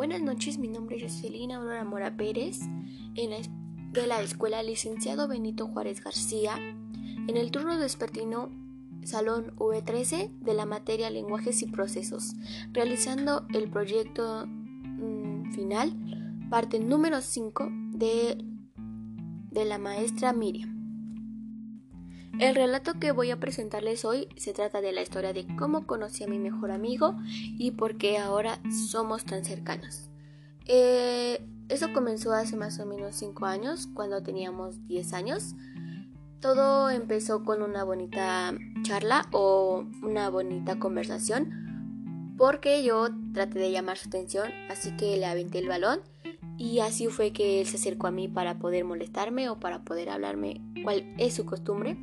Buenas noches, mi nombre es Jocelyn Aurora Mora Pérez, de la Escuela Licenciado Benito Juárez García, en el turno vespertino Salón V13 de la materia Lenguajes y Procesos, realizando el proyecto mm, final, parte número 5 de, de la maestra Miriam. El relato que voy a presentarles hoy se trata de la historia de cómo conocí a mi mejor amigo y por qué ahora somos tan cercanos. Eh, eso comenzó hace más o menos 5 años, cuando teníamos 10 años. Todo empezó con una bonita charla o una bonita conversación, porque yo traté de llamar su atención, así que le aventé el balón y así fue que él se acercó a mí para poder molestarme o para poder hablarme cuál es su costumbre.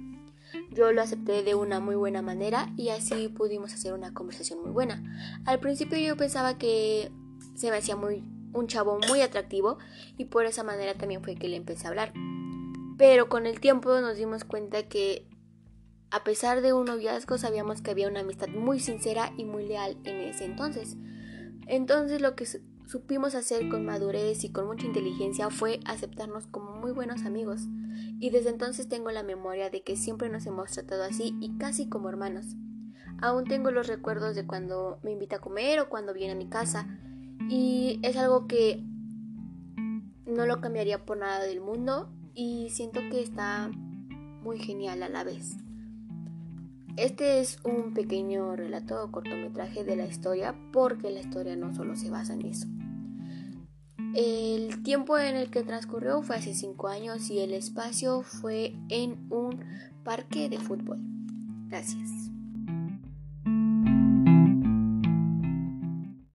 Yo lo acepté de una muy buena manera y así pudimos hacer una conversación muy buena. Al principio yo pensaba que se me hacía muy un chavo muy atractivo y por esa manera también fue que le empecé a hablar. Pero con el tiempo nos dimos cuenta que a pesar de un noviazgo sabíamos que había una amistad muy sincera y muy leal en ese entonces. Entonces lo que supimos hacer con madurez y con mucha inteligencia fue aceptarnos como muy buenos amigos y desde entonces tengo la memoria de que siempre nos hemos tratado así y casi como hermanos. Aún tengo los recuerdos de cuando me invita a comer o cuando viene a mi casa y es algo que no lo cambiaría por nada del mundo y siento que está muy genial a la vez. Este es un pequeño relato o cortometraje de la historia porque la historia no solo se basa en eso. El tiempo en el que transcurrió fue hace 5 años y el espacio fue en un parque de fútbol. Gracias.